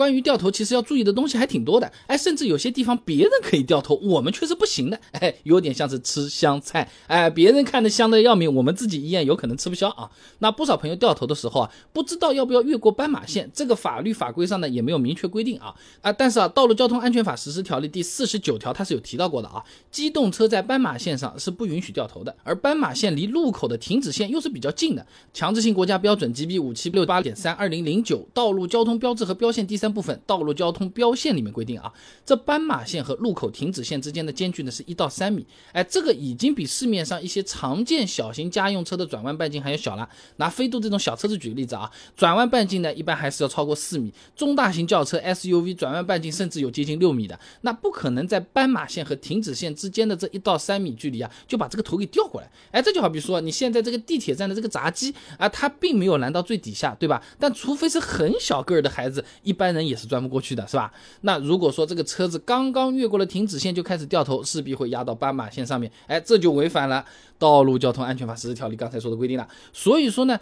关于掉头，其实要注意的东西还挺多的，哎，甚至有些地方别人可以掉头，我们却是不行的，哎，有点像是吃香菜，哎，别人看的香的要命，我们自己一样有可能吃不消啊。那不少朋友掉头的时候啊，不知道要不要越过斑马线，这个法律法规上呢也没有明确规定啊。啊，但是啊，《道路交通安全法实施条例》第四十九条它是有提到过的啊，机动车在斑马线上是不允许掉头的，而斑马线离路口的停止线又是比较近的，强制性国家标准 GB 五七六八点三二零零九道路交通标志和标线第三。部分道路交通标线里面规定啊，这斑马线和路口停止线之间的间距呢是一到三米，哎，这个已经比市面上一些常见小型家用车的转弯半径还要小了。拿飞度这种小车子举个例子啊，转弯半径呢一般还是要超过四米，中大型轿车 SUV 转弯半径甚至有接近六米的，那不可能在斑马线和停止线之间的这一到三米距离啊，就把这个头给调过来。哎，这就好比说你现在这个地铁站的这个闸机啊，它并没有拦到最底下，对吧？但除非是很小个儿的孩子，一般人。也是钻不过去的，是吧？那如果说这个车子刚刚越过了停止线就开始掉头，势必会压到斑马线上面，哎，这就违反了《道路交通安全法实施条例》刚才说的规定了。所以说呢，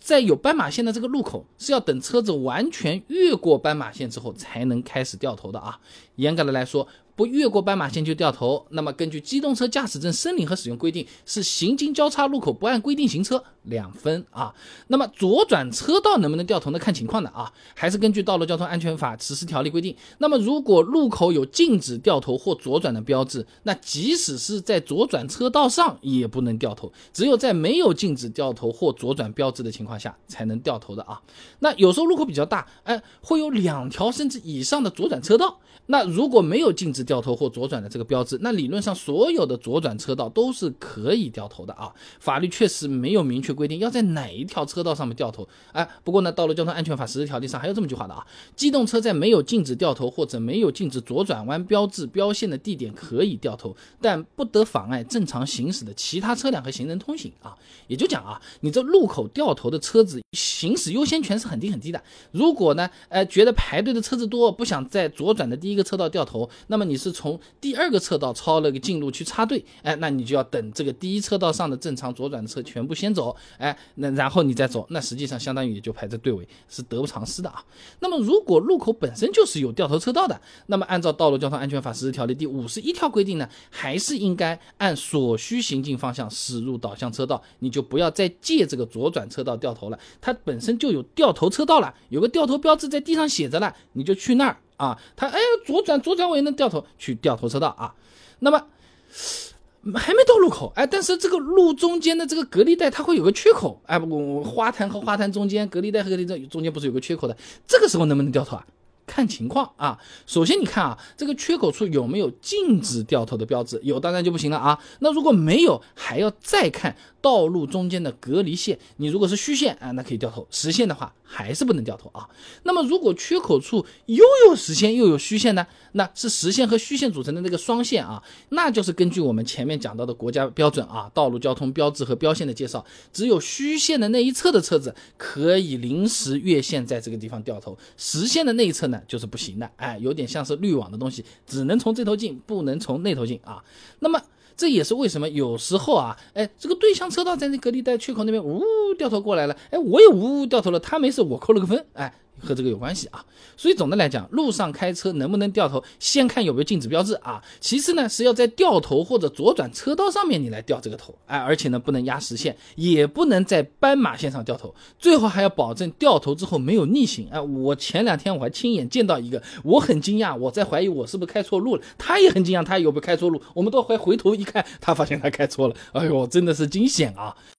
在有斑马线的这个路口，是要等车子完全越过斑马线之后才能开始掉头的啊。严格的来说。不越过斑马线就掉头，那么根据机动车驾驶证申领和使用规定，是行经交叉路口不按规定行车两分啊。那么左转车道能不能掉头呢？看情况的啊，还是根据道路交通安全法实施条例规定。那么如果路口有禁止掉头或左转的标志，那即使是在左转车道上也不不能掉头，只有在没有禁止掉头或左转标志的情况下才能掉头的啊。那有时候路口比较大，哎，会有两条甚至以上的左转车道，那如果没有禁止掉头或左转的这个标志，那理论上所有的左转车道都是可以掉头的啊。法律确实没有明确规定要在哪一条车道上面掉头。哎，不过呢，道路交通安全法实施条例上还有这么句话的啊：机动车在没有禁止掉头或者没有禁止左转弯标志标线的地点可以掉头，但不得妨碍正常行驶的其他他车辆和行人通行啊。也就讲啊，你这路口掉头的车子行驶优先权是很低很低的。如果呢，呃，觉得排队的车子多，不想在左转的第一个车道掉头，那么你是从第二个车道超了个近路去插队，哎，那你就要等这个第一车道上的正常左转的车全部先走，哎，那然后你再走，那实际上相当于也就排在队尾，是得不偿失的啊。那么如果路口本身就是有掉头车道的，那么按照道路交通安全法实施条例第五十一条规定呢，还是应该按所需行进方向驶入导向车道，你就不要再借这个左转车道掉头了，它本身就有掉头车道了，有个掉头标志在地上写着了，你就去那儿。啊，他哎，左转左转我也能掉头去掉头车道啊，那么还没到路口哎，但是这个路中间的这个隔离带它会有个缺口哎，我我，花坛和花坛中间隔离带和隔离带中间不是有个缺口的，这个时候能不能掉头啊？看情况啊，首先你看啊，这个缺口处有没有禁止掉头的标志？有当然就不行了啊。那如果没有，还要再看道路中间的隔离线。你如果是虚线啊，那可以掉头；实线的话，还是不能掉头啊。那么如果缺口处又有实线又有虚线呢？那是实线和虚线组成的那个双线啊，那就是根据我们前面讲到的国家标准啊，道路交通标志和标线的介绍，只有虚线的那一侧的车子可以临时越线在这个地方掉头，实线的那一侧呢？就是不行的，哎，有点像是滤网的东西，只能从这头进，不能从那头进啊。那么这也是为什么有时候啊，哎，这个对向车道在那隔离带缺口那边，呜掉头过来了，哎，我也呜掉头了，他没事，我扣了个分，哎。和这个有关系啊，所以总的来讲，路上开车能不能掉头，先看有没有禁止标志啊。其次呢，是要在掉头或者左转车道上面你来掉这个头，哎，而且呢不能压实线，也不能在斑马线上掉头，最后还要保证掉头之后没有逆行。哎，我前两天我还亲眼见到一个，我很惊讶，我在怀疑我是不是开错路了，他也很惊讶，他有没有开错路，我们都回回头一看，他发现他开错了，哎呦，真的是惊险啊！